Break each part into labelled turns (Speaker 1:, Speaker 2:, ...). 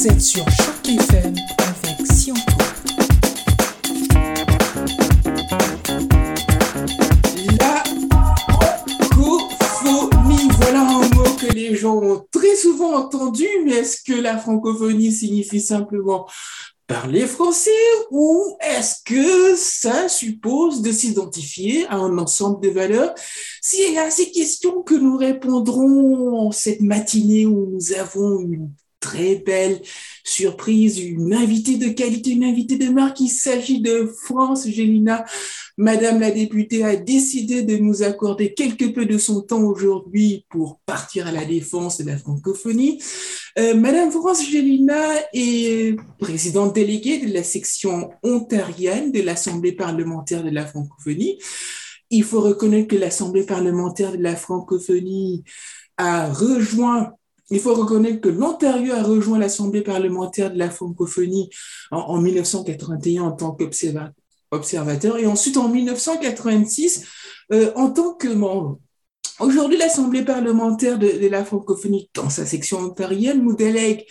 Speaker 1: Vous êtes sur Choc FM avec Sionto. La francophonie, voilà un mot que les gens ont très souvent entendu, mais est-ce que la francophonie signifie simplement parler français ou est-ce que ça suppose de s'identifier à un ensemble de valeurs? C'est à ces questions que nous répondrons cette matinée où nous avons une très belle surprise, une invitée de qualité, une invitée de marque. Il s'agit de France Gélina. Madame la députée a décidé de nous accorder quelque peu de son temps aujourd'hui pour partir à la défense de la francophonie. Euh, Madame France Gélina est présidente déléguée de la section ontarienne de l'Assemblée parlementaire de la francophonie. Il faut reconnaître que l'Assemblée parlementaire de la francophonie a rejoint il faut reconnaître que l'Ontario a rejoint l'Assemblée parlementaire de la francophonie en, 1981 en tant qu'observateur et ensuite en 1986 euh, en tant que membre. Aujourd'hui, l'Assemblée parlementaire de, la francophonie, dans sa section ontarienne, nous délègue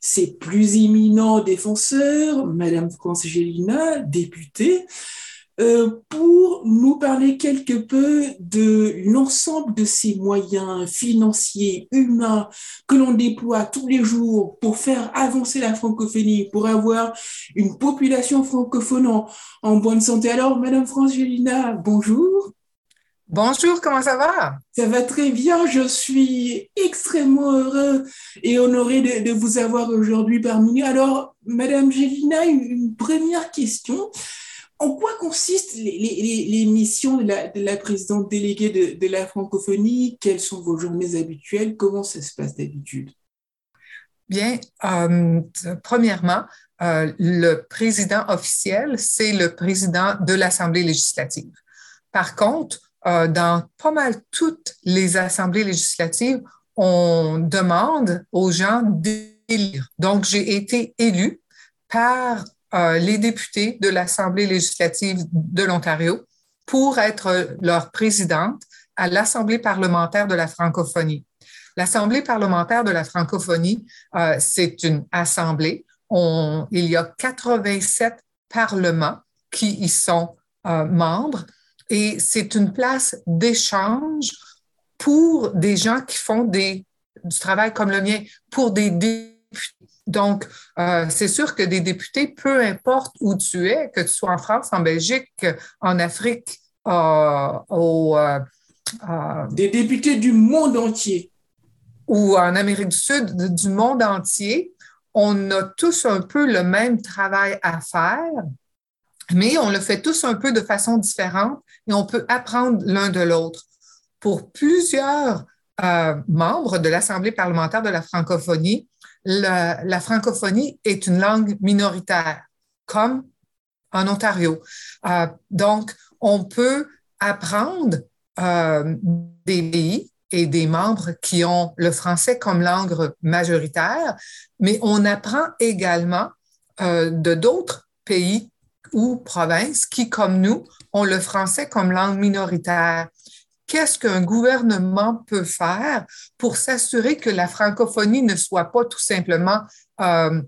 Speaker 1: ses plus éminents défenseurs, Madame France Gélina, députée, pour nous parler quelque peu de l'ensemble de ces moyens financiers, humains que l'on déploie tous les jours pour faire avancer la francophonie, pour avoir une population francophone en, bonne santé. Alors, Madame Frangelina, bonjour.
Speaker 2: Bonjour, comment ça va?
Speaker 1: Ça va très bien. Je suis extrêmement heureux et honoré de, vous avoir aujourd'hui parmi nous. Alors, Madame Gélina, une première question en quoi consistent les, missions de la, présidente déléguée de, la francophonie? Quelles sont vos journées habituelles? Comment ça se passe d'habitude?
Speaker 2: Bien, euh, premièrement, euh, le président officiel, c'est le président de l'Assemblée législative. Par contre, euh, dans pas mal toutes les assemblées législatives, on demande aux gens d'élire. Donc, j'ai été élu par euh, les députés de l'Assemblée législative de l'Ontario pour être leur présidente à l'Assemblée parlementaire de la francophonie. L'Assemblée parlementaire de la francophonie, euh, c'est une assemblée. On, il y a 87 parlements qui y sont euh, membres et c'est une place d'échange pour des gens qui font des, du travail comme le mien, pour des donc, euh, c'est sûr que des députés, peu importe où tu es, que tu sois en France, en Belgique, en Afrique, euh, euh,
Speaker 1: des députés du monde entier.
Speaker 2: Ou en Amérique du Sud, du monde entier, on a tous un peu le même travail à faire, mais on le fait tous un peu de façon différente et on peut apprendre l'un de l'autre. Pour plusieurs membres de l'Assemblée parlementaire de la francophonie, la, francophonie est une langue minoritaire, comme en Ontario. Euh, donc, on peut apprendre euh, des pays et des membres qui ont le français comme langue majoritaire, mais on apprend également euh, de d'autres pays ou provinces qui, comme nous, ont le français comme langue minoritaire qu'est-ce qu'un gouvernement peut faire pour s'assurer que la francophonie ne soit pas tout simplement euh,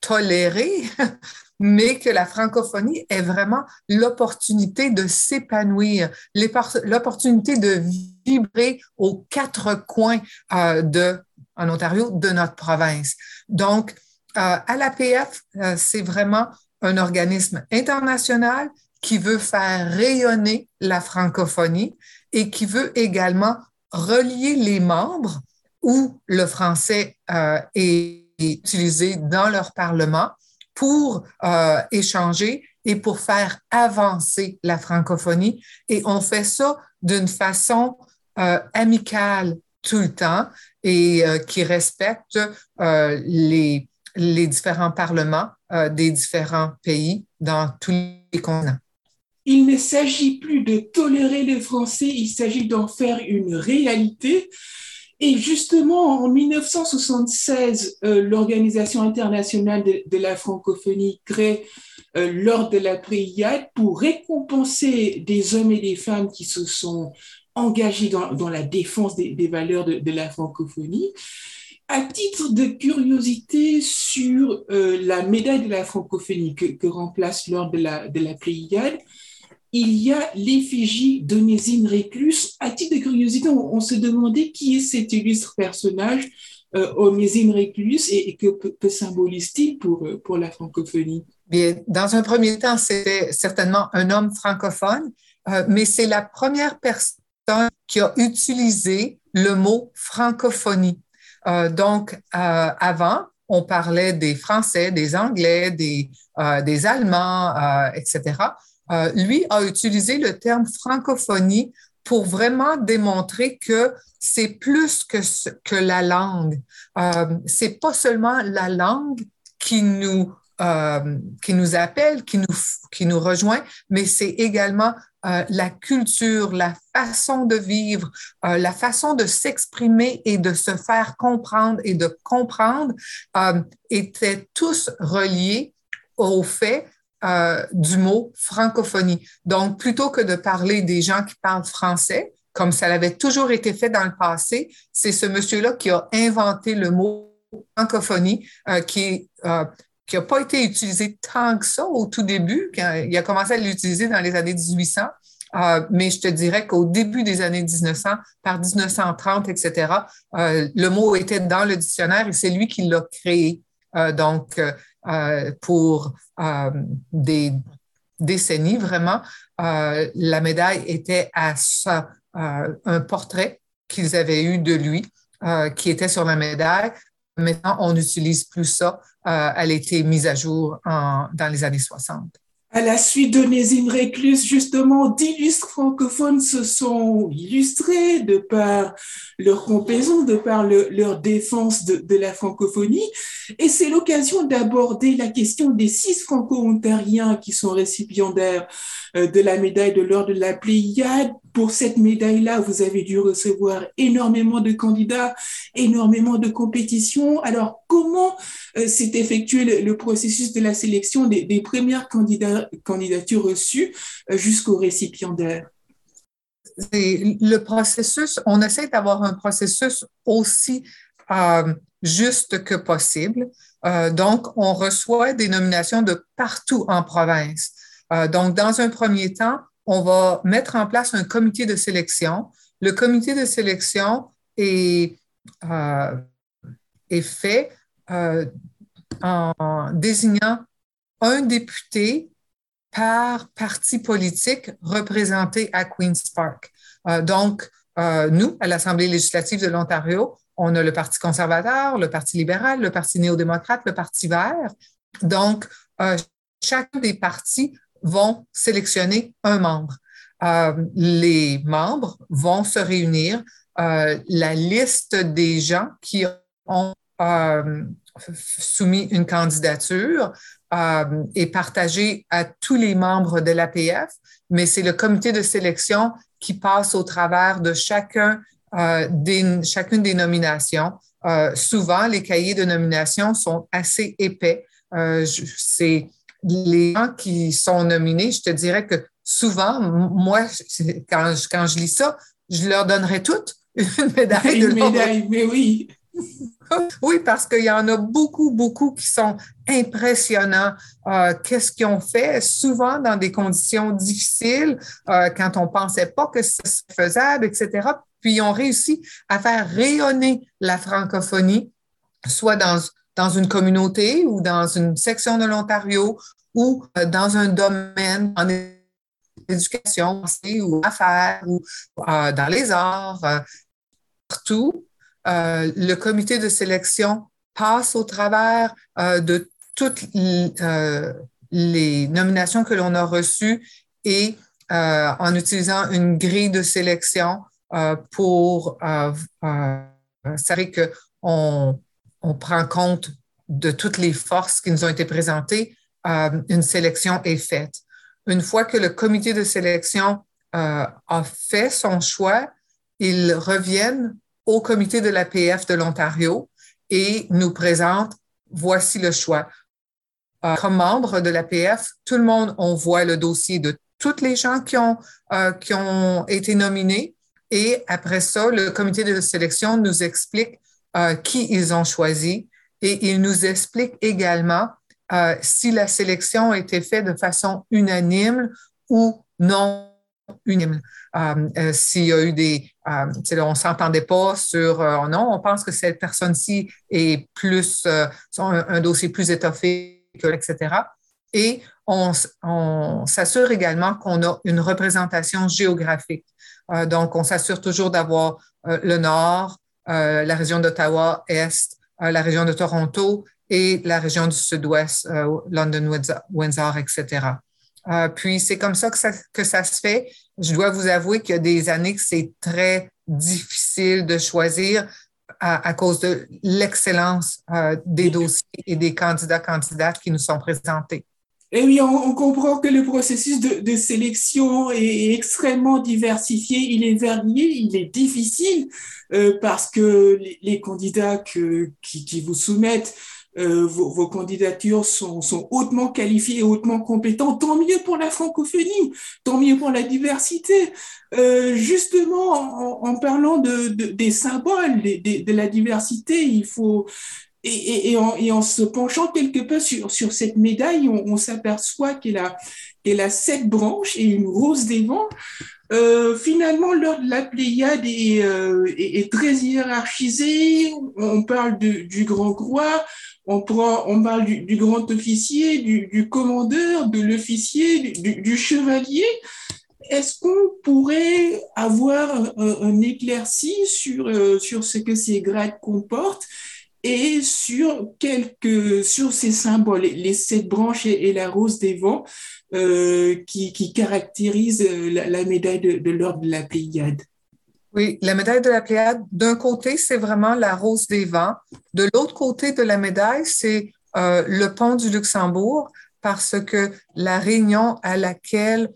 Speaker 2: tolérée, mais que la francophonie ait vraiment l'opportunité de s'épanouir, l'opportunité de vibrer aux quatre coins euh, de, en Ontario de notre province. Donc, euh, à l'APF, c'est vraiment un organisme international qui veut faire rayonner la francophonie et qui veut également relier les membres où le français euh, est utilisé dans leur parlement pour euh, échanger et pour faire avancer la francophonie. Et on fait ça d'une façon euh, amicale tout le temps et qui respecte les, les différents parlements des différents pays dans tous les continents.
Speaker 1: Il ne s'agit plus de tolérer les Français, il s'agit d'en faire une réalité. Et justement, en 1976, euh, l'Organisation internationale de, la francophonie crée euh, l'Ordre de la Pléiade pour récompenser des hommes et des femmes qui se sont engagés dans, la défense des, valeurs de, la francophonie. à titre de curiosité sur euh, la médaille de la francophonie que, remplace lors de la, de il y a l'effigie d'Onésime Réclus. À titre de curiosité, on, se demandait qui est cet illustre personnage, euh, Onésime Réclus, et, que, symbolise-t-il pour, euh, pour la francophonie?
Speaker 2: Bien, dans un premier temps, c'était certainement un homme francophone, euh, mais c'est la première personne qui a utilisé le mot francophonie. Euh, donc, avant, on parlait des Français, des Anglais, des, des Allemands, etc. lui a utilisé le terme francophonie pour vraiment démontrer que c'est plus que, que la langue. c'est pas seulement la langue qui nous euh, qui nous appelle, qui nous, qui nous rejoint, mais c'est également euh, la culture, la façon de vivre, euh, la façon de s'exprimer et de se faire comprendre et de comprendre étaient tous reliés au fait du mot francophonie. Donc, plutôt que de parler des gens qui parlent français, comme ça l'avait toujours été fait dans le passé, c'est ce monsieur-là qui a inventé le mot francophonie, qui qui n'a pas été utilisé tant que ça au tout début, il a commencé à l'utiliser dans les années 1800. Euh, mais je te dirais qu'au début des années 1900, par 1930, etc., euh, le mot était dans le dictionnaire et c'est lui qui l'a créé. Euh, donc, pour des décennies, vraiment, la médaille était un portrait qu'ils avaient eu de lui qui était sur la médaille. Maintenant, on n'utilise plus ça. Euh, elle a été mise à jour dans les années 60.
Speaker 1: À la suite d'Onésime Réclus, justement, d'illustres francophones se sont illustrés de par leur complaisance, de par leur défense de, de, la francophonie. Et c'est l'occasion d'aborder la question des six franco-ontariens qui sont récipiendaires de la médaille de l'ordre de la Pléiade. Pour cette médaille-là, vous avez dû recevoir énormément de candidats, énormément de compétitions. Alors, comment euh, s'est effectué le, processus de la sélection des, des premières candidatures reçues euh, jusqu'au récipiendaire?
Speaker 2: Le processus, on essaie d'avoir un processus aussi juste que possible. donc, on reçoit des nominations de partout en province. Euh, donc, dans un premier temps, on va mettre en place un comité de sélection. Le comité de sélection est, euh, fait euh, en désignant un député par parti politique représenté à Queen's Park. donc, nous, à l'Assemblée législative de l'Ontario, on a le Parti conservateur, le Parti libéral, le Parti néo-démocrate, le Parti vert. Donc, chacun des partis vont sélectionner un membre. Euh, les membres vont se réunir. Euh, la liste des gens qui ont euh, soumis une candidature est partagée à tous les membres de l'APF, mais c'est le comité de sélection qui passe au travers de chacun, des, chacune des nominations. souvent, les cahiers de nomination sont assez épais. c'est les gens qui sont nominés, je te dirais que souvent, moi, quand je, quand je lis ça, je leur donnerais toutes une médaille.
Speaker 1: Une médaille, mais oui.
Speaker 2: Oui, parce qu'il y en a beaucoup, beaucoup qui sont impressionnants. Euh, qu'est-ce qu'ils ont fait? Souvent dans des conditions difficiles, euh, quand on ne pensait pas que c'était faisable, etc. Puis ils ont réussi à faire rayonner la francophonie, soit dans dans une communauté ou dans une section de l'Ontario ou euh, dans un domaine en éducation ou affaires ou euh, dans les arts, euh, partout, le comité de sélection passe au travers de toutes les nominations que l'on a reçues et en utilisant une grille de sélection pour savoir qu'on on prend compte de toutes les forces qui nous ont été présentées, euh, une sélection est faite. Une fois que le comité de sélection euh, a fait son choix, ils reviennent au comité de l'APF de l'Ontario et nous présentent voici le choix. Euh, comme membre de l'APF, tout le monde, on voit le dossier de toutes les gens qui ont, qui ont été nominés et après ça, le comité de sélection nous explique qui ils ont choisi et ils nous expliquent également si la sélection a été faite de façon unanime ou non unanime. S'il y a eu des, on s'entendait pas sur, non, on pense que cette personne-ci est plus, un, dossier plus étoffé, que, etc. Et on, s'assure également qu'on a une représentation géographique. Euh, donc, on s'assure toujours d'avoir euh, le Nord, euh, la région d'Ottawa, Est, la région de Toronto et la région du Sud-Ouest, London, Windsor, etc. puis, c'est comme ça que, ça que ça se fait. Je dois vous avouer qu'il y a des années que c'est très difficile de choisir à, cause de l'excellence des dossiers et des candidats candidates qui nous sont présentés.
Speaker 1: Eh oui, on, comprend que le processus de, sélection est extrêmement diversifié, il est varié, il est difficile euh, parce que les, candidats que, qui, vous soumettent euh, vos, candidatures sont, sont, hautement qualifiées hautement compétentes. Tant mieux pour la francophonie, tant mieux pour la diversité. Euh, justement, en, parlant de, des symboles, de la diversité, il faut, et, en, se penchant quelque peu sur, cette médaille, on, s'aperçoit qu'elle a, sept branches et une rose des vents. Euh, finalement, l'ordre de la Pléiade est, euh, est, très hiérarchisé. On parle du grand croix, on, parle du, grand officier, du, commandeur, de l'officier, du, chevalier. Est-ce qu'on pourrait avoir un, un éclairci sur, euh, sur ce que ces grades comportent et sur quelques sur ces symboles, les sept branches et, la rose des vents euh, qui, qui, caractérisent euh, la, médaille de, l'ordre de la Pléiade.
Speaker 2: Oui, la médaille de la Pléiade, d'un côté, c'est vraiment la rose des vents. De l'autre côté de la médaille, c'est euh, le pont du Luxembourg, parce que la réunion à laquelle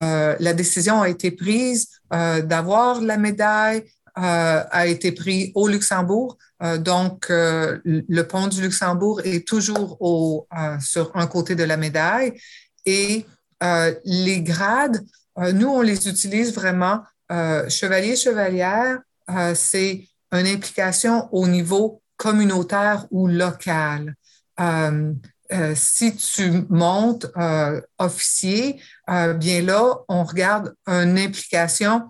Speaker 2: la décision a été prise d'avoir la médaille a été prise au Luxembourg. Euh, donc, euh, le pont du Luxembourg est toujours au, euh, sur un côté de la médaille. Et les grades, nous, on les utilise vraiment. chevalier, chevalière, c'est une implication au niveau communautaire ou local. si tu montes officier, bien là, on regarde une implication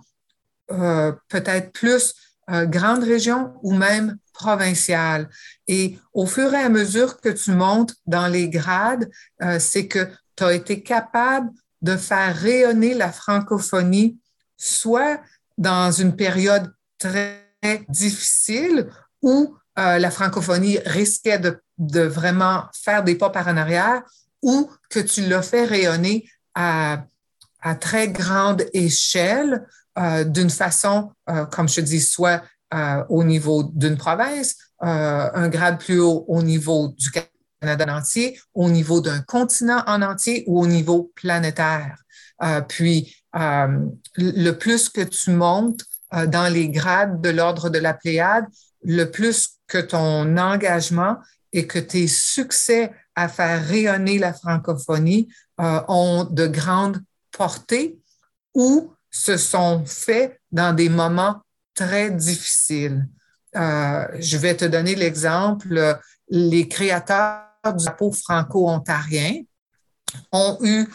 Speaker 2: peut-être plus grande région ou même provinciale. Et au fur et à mesure que tu montes dans les grades, euh, c'est que tu as été capable de faire rayonner la francophonie, soit dans une période très difficile où euh, la francophonie risquait de, de, vraiment faire des pas par en arrière, ou que tu l'as fait rayonner à, à très grande échelle, euh, d'une façon, comme je dis, soit euh, au niveau d'une province, euh, un grade plus haut au niveau du Canada en entier, au niveau d'un continent en entier ou au niveau planétaire. Euh, puis, le plus que tu montes dans les grades de l'ordre de la Pléiade, le plus que ton engagement et que tes succès à faire rayonner la francophonie ont de grandes portées ou se sont faits dans des moments très difficile. Euh, je vais te donner l'exemple. Les créateurs du drapeau franco-ontarien ont eu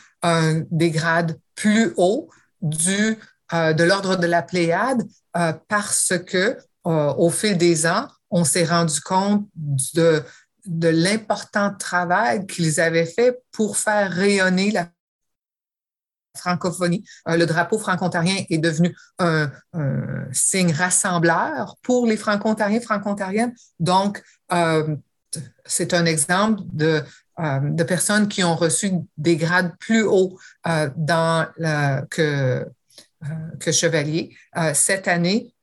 Speaker 2: des grades plus hauts du, euh, de l'ordre de la Pléiade euh, parce que au fil des ans, on s'est rendu compte de, de l'important travail qu'ils avaient fait pour faire rayonner la francophonie. Euh, le drapeau franco-ontarien est devenu un, signe rassembleur pour les franco-ontariens, franco-ontariennes. Donc, euh, c'est un exemple de, euh, de, personnes qui ont reçu des grades plus hauts dans que, que chevalier. cette année,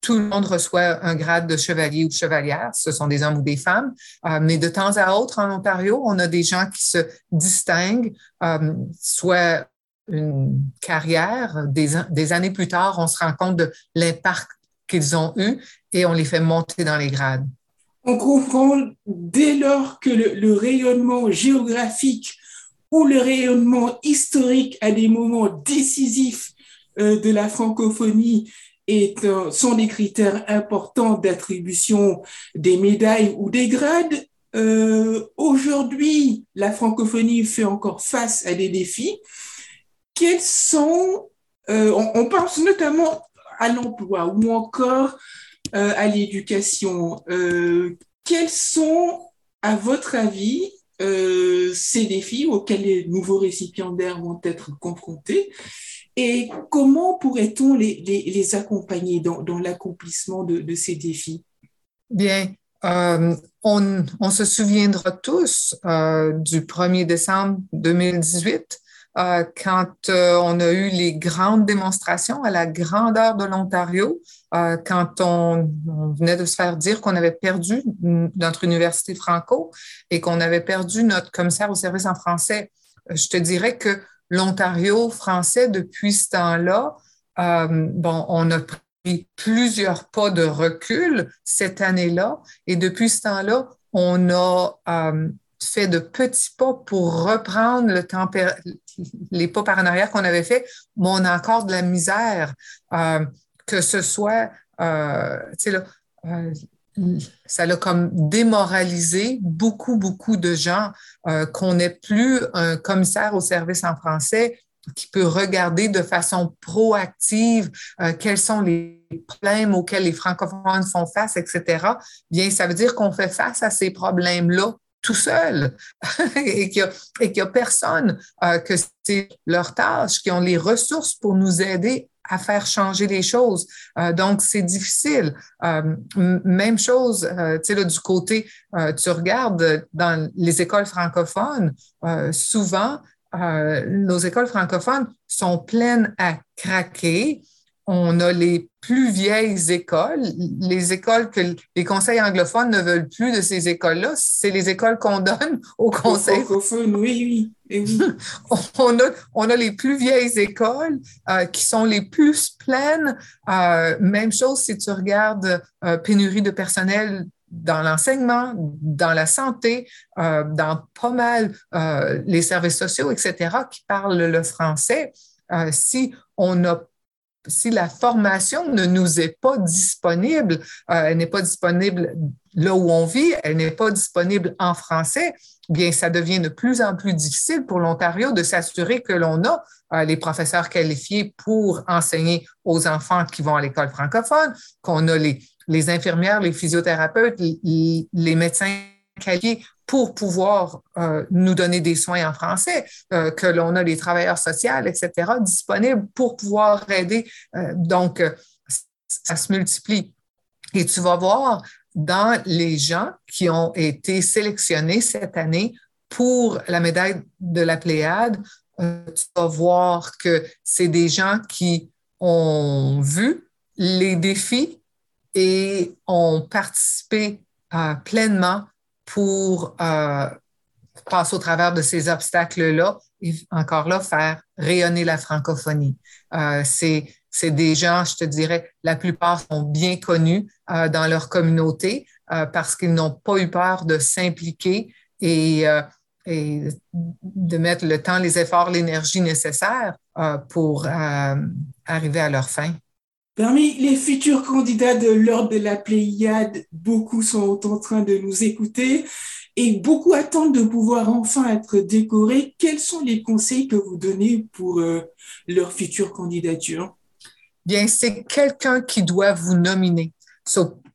Speaker 2: tout le monde reçoit un grade de chevalier ou de chevalière, ce sont des hommes ou des femmes, mais de temps à autre en Ontario, on a des gens qui se distinguent, soit une carrière, des, années plus tard, on se rend compte de l'impact qu'ils ont eu et on les fait monter dans les grades.
Speaker 1: On comprend dès lors que le, rayonnement géographique ou le rayonnement historique à des moments décisifs euh, de la francophonie est, sont des critères importants d'attribution des médailles ou des grades. Euh, Aujourd'hui, la francophonie fait encore face à des défis. Quels sont, euh, on, pense notamment à l'emploi ou encore euh, à l'éducation. Euh, quels sont, à votre avis, euh, ces défis auxquels les nouveaux récipiendaires vont être confrontés? Et comment pourrait-on les, les, accompagner dans, dans l'accomplissement de, de, ces défis?
Speaker 2: Bien, euh, on, on, se souviendra tous euh, du 1er décembre 2018 euh, quand euh, on a eu les grandes démonstrations à la grandeur de l'Ontario, euh, quand on, venait de se faire dire qu'on avait perdu notre université franco et qu'on avait perdu notre commissaire au service en français. Je te dirais que l'Ontario français, depuis ce temps-là, euh, bon, on a pris plusieurs pas de recul cette année-là et depuis ce temps-là, on a euh, fait de petits pas pour reprendre le les pas par en arrière qu'on avait fait, mais on a encore de la misère, euh, que ce soit, là, ça l'a comme démoralisé beaucoup, beaucoup de gens euh, qu'on n'ait plus un commissaire au service en français qui peut regarder de façon proactive euh, quels sont les problèmes auxquels les francophones font face, etc. Bien, ça veut dire qu'on fait face à ces problèmes-là tout seul et qu'il n'y a, personne euh, que c'est leur tâche, qui ont les ressources pour nous aider à faire changer les choses. Euh, donc, c'est difficile. Euh, même chose, euh, tu sais, du côté, euh, tu regardes dans les écoles francophones, euh, souvent, nos écoles francophones sont pleines à craquer on a les plus vieilles écoles, les écoles que les conseils anglophones ne veulent plus de ces écoles-là, c'est les écoles qu'on donne aux conseils
Speaker 1: francophones. Oui, oui.
Speaker 2: on, a, on a les plus vieilles écoles euh, qui sont les plus pleines. Euh, même chose si tu regardes euh, pénurie de personnel dans l'enseignement, dans la santé, dans pas mal les services sociaux, etc., qui parlent le français. si on n'a si la formation ne nous est pas disponible, euh, elle n'est pas disponible là où on vit, elle n'est pas disponible en français, bien, ça devient de plus en plus difficile pour l'Ontario de s'assurer que l'on a euh, les professeurs qualifiés pour enseigner aux enfants qui vont à l'école francophone, qu'on a les, les infirmières, les physiothérapeutes, les, les médecins qualifiés pour pouvoir euh, nous donner des soins en français, euh, que l'on a les travailleurs sociaux, etc., disponibles pour pouvoir aider. Euh, donc, ça se multiplie. Et tu vas voir dans les gens qui ont été sélectionnés cette année pour la médaille de la Pléiade, tu vas voir que c'est des gens qui ont vu les défis et ont participé pleinement pour euh, passer au travers de ces obstacles-là et encore là, faire rayonner la francophonie. Euh, c'est, des gens, je te dirais, la plupart sont bien connus euh, dans leur communauté parce qu'ils n'ont pas eu peur de s'impliquer et, et, de mettre le temps, les efforts, l'énergie nécessaire euh, pour arriver à leur fin.
Speaker 1: Parmi les futurs candidats de l'ordre de la Pléiade, beaucoup sont en train de nous écouter et beaucoup attendent de pouvoir enfin être décorés. Quels sont les conseils que vous donnez pour euh, leur future candidature?
Speaker 2: Bien, c'est quelqu'un qui doit vous nominer.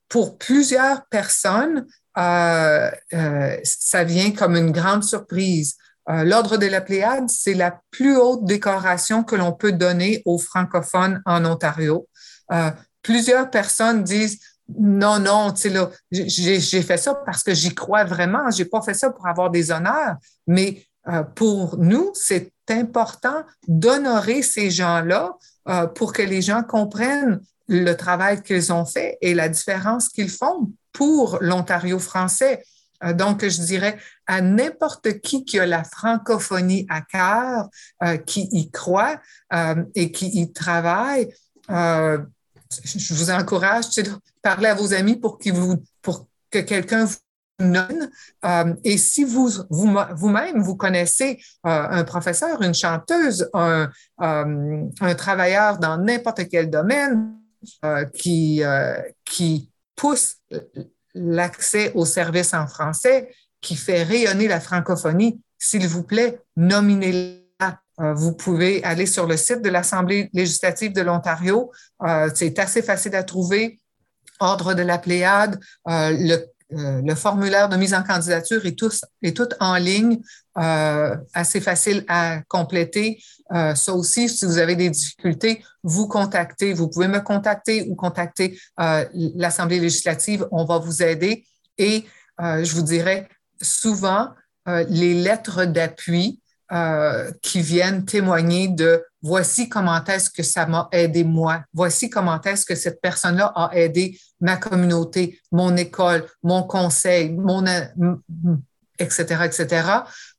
Speaker 2: Pour plusieurs personnes, euh, euh, ça vient comme une grande surprise. L'Ordre de la Pléiade, c'est la plus haute décoration que l'on peut donner aux francophones en Ontario. Euh, plusieurs personnes disent non, non, tu sais, là, j'ai fait ça parce que j'y crois vraiment. J'ai pas fait ça pour avoir des honneurs. Mais euh, pour nous, c'est important d'honorer ces gens-là euh, pour que les gens comprennent le travail qu'ils ont fait et la différence qu'ils font pour l'Ontario français. Euh, donc, je dirais à n'importe qui qui a la francophonie à cœur, euh, qui y croit euh, et qui y travaille, je vous encourage de parler à vos amis pour, vous, pour que quelqu'un vous donne. Euh, et si vous, vous, vous-même, vous connaissez euh, un professeur, une chanteuse, un, euh, un travailleur dans n'importe quel domaine, qui, qui pousse l'accès aux services en français, qui fait rayonner la francophonie, s'il vous plaît, nominez-la. Euh, vous pouvez aller sur le site de l'Assemblée législative de l'Ontario. Euh, c'est assez facile à trouver. Ordre de la Pléiade, euh, le formulaire de mise en candidature est tout, est tout en ligne, assez facile à compléter. ça aussi, si vous avez des difficultés, vous contactez. Vous pouvez me contacter ou contacter l'Assemblée législative. On va vous aider. Et je vous dirais, souvent, les lettres d'appui euh, qui viennent témoigner de voici comment est-ce que ça m'a aidé moi, voici comment est-ce que cette personne-là a aidé ma communauté, mon école, mon conseil, mon etc. etc.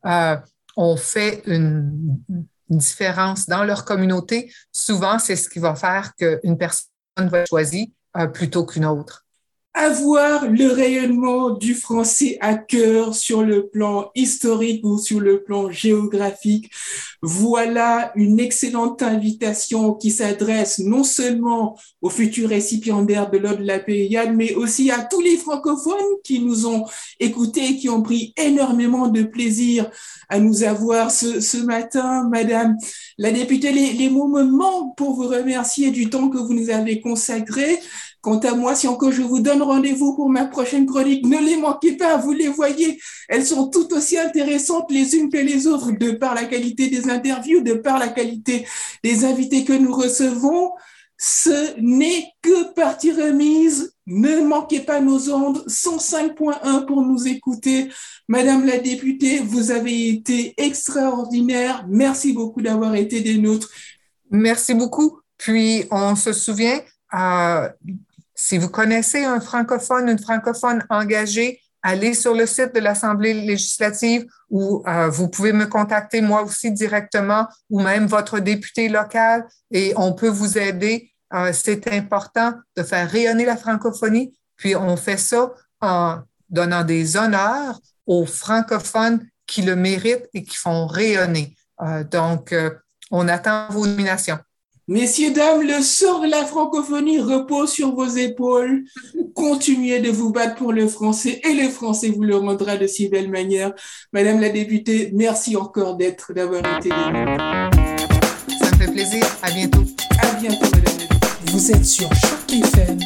Speaker 2: Euh, on fait une, différence dans leur communauté. Souvent, c'est ce qui va faire qu'une personne va choisir plutôt qu'une autre
Speaker 1: avoir le rayonnement du français à cœur sur le plan historique ou sur le plan géographique. Voilà une excellente invitation qui s'adresse non seulement aux futurs récipiendaires de l'ordre de la Pléiade, mais aussi à tous les francophones qui nous ont écoutés, qui ont pris énormément de plaisir à nous avoir ce, ce matin. Madame la députée, les, les mots me manquent pour vous remercier du temps que vous nous avez consacré. Quant à moi, si encore je vous donne rendez-vous pour ma prochaine chronique, ne les manquez pas, vous les voyez, elles sont tout aussi intéressantes les unes que les autres, de par la qualité des interviews, de par la qualité des invités que nous recevons. Ce n'est que partie remise. Ne manquez pas nos ondes 105.1 pour nous écouter. Madame la députée, vous avez été extraordinaire. Merci beaucoup d'avoir été des nôtres.
Speaker 2: Merci beaucoup. Puis, on se souvient, euh, si vous connaissez un francophone, une francophone engagée, allez sur le site de l'Assemblée législative ou euh, vous pouvez me contacter moi aussi directement ou même votre député local et on peut vous aider. Euh, c'est important de faire rayonner la francophonie, puis on fait ça en donnant des honneurs aux francophones qui le méritent et qui font rayonner. Euh, donc, on attend vos nominations.
Speaker 1: Messieurs, dames, le sort de la francophonie repose sur vos épaules. Continuez de vous battre pour le français et le français vous le rendra de si belle manière. Madame la députée, merci encore d'être, d'avoir été
Speaker 2: là. Ça me fait plaisir. À bientôt.
Speaker 1: À bientôt, madame la députée.
Speaker 3: Vous êtes sur Choc FM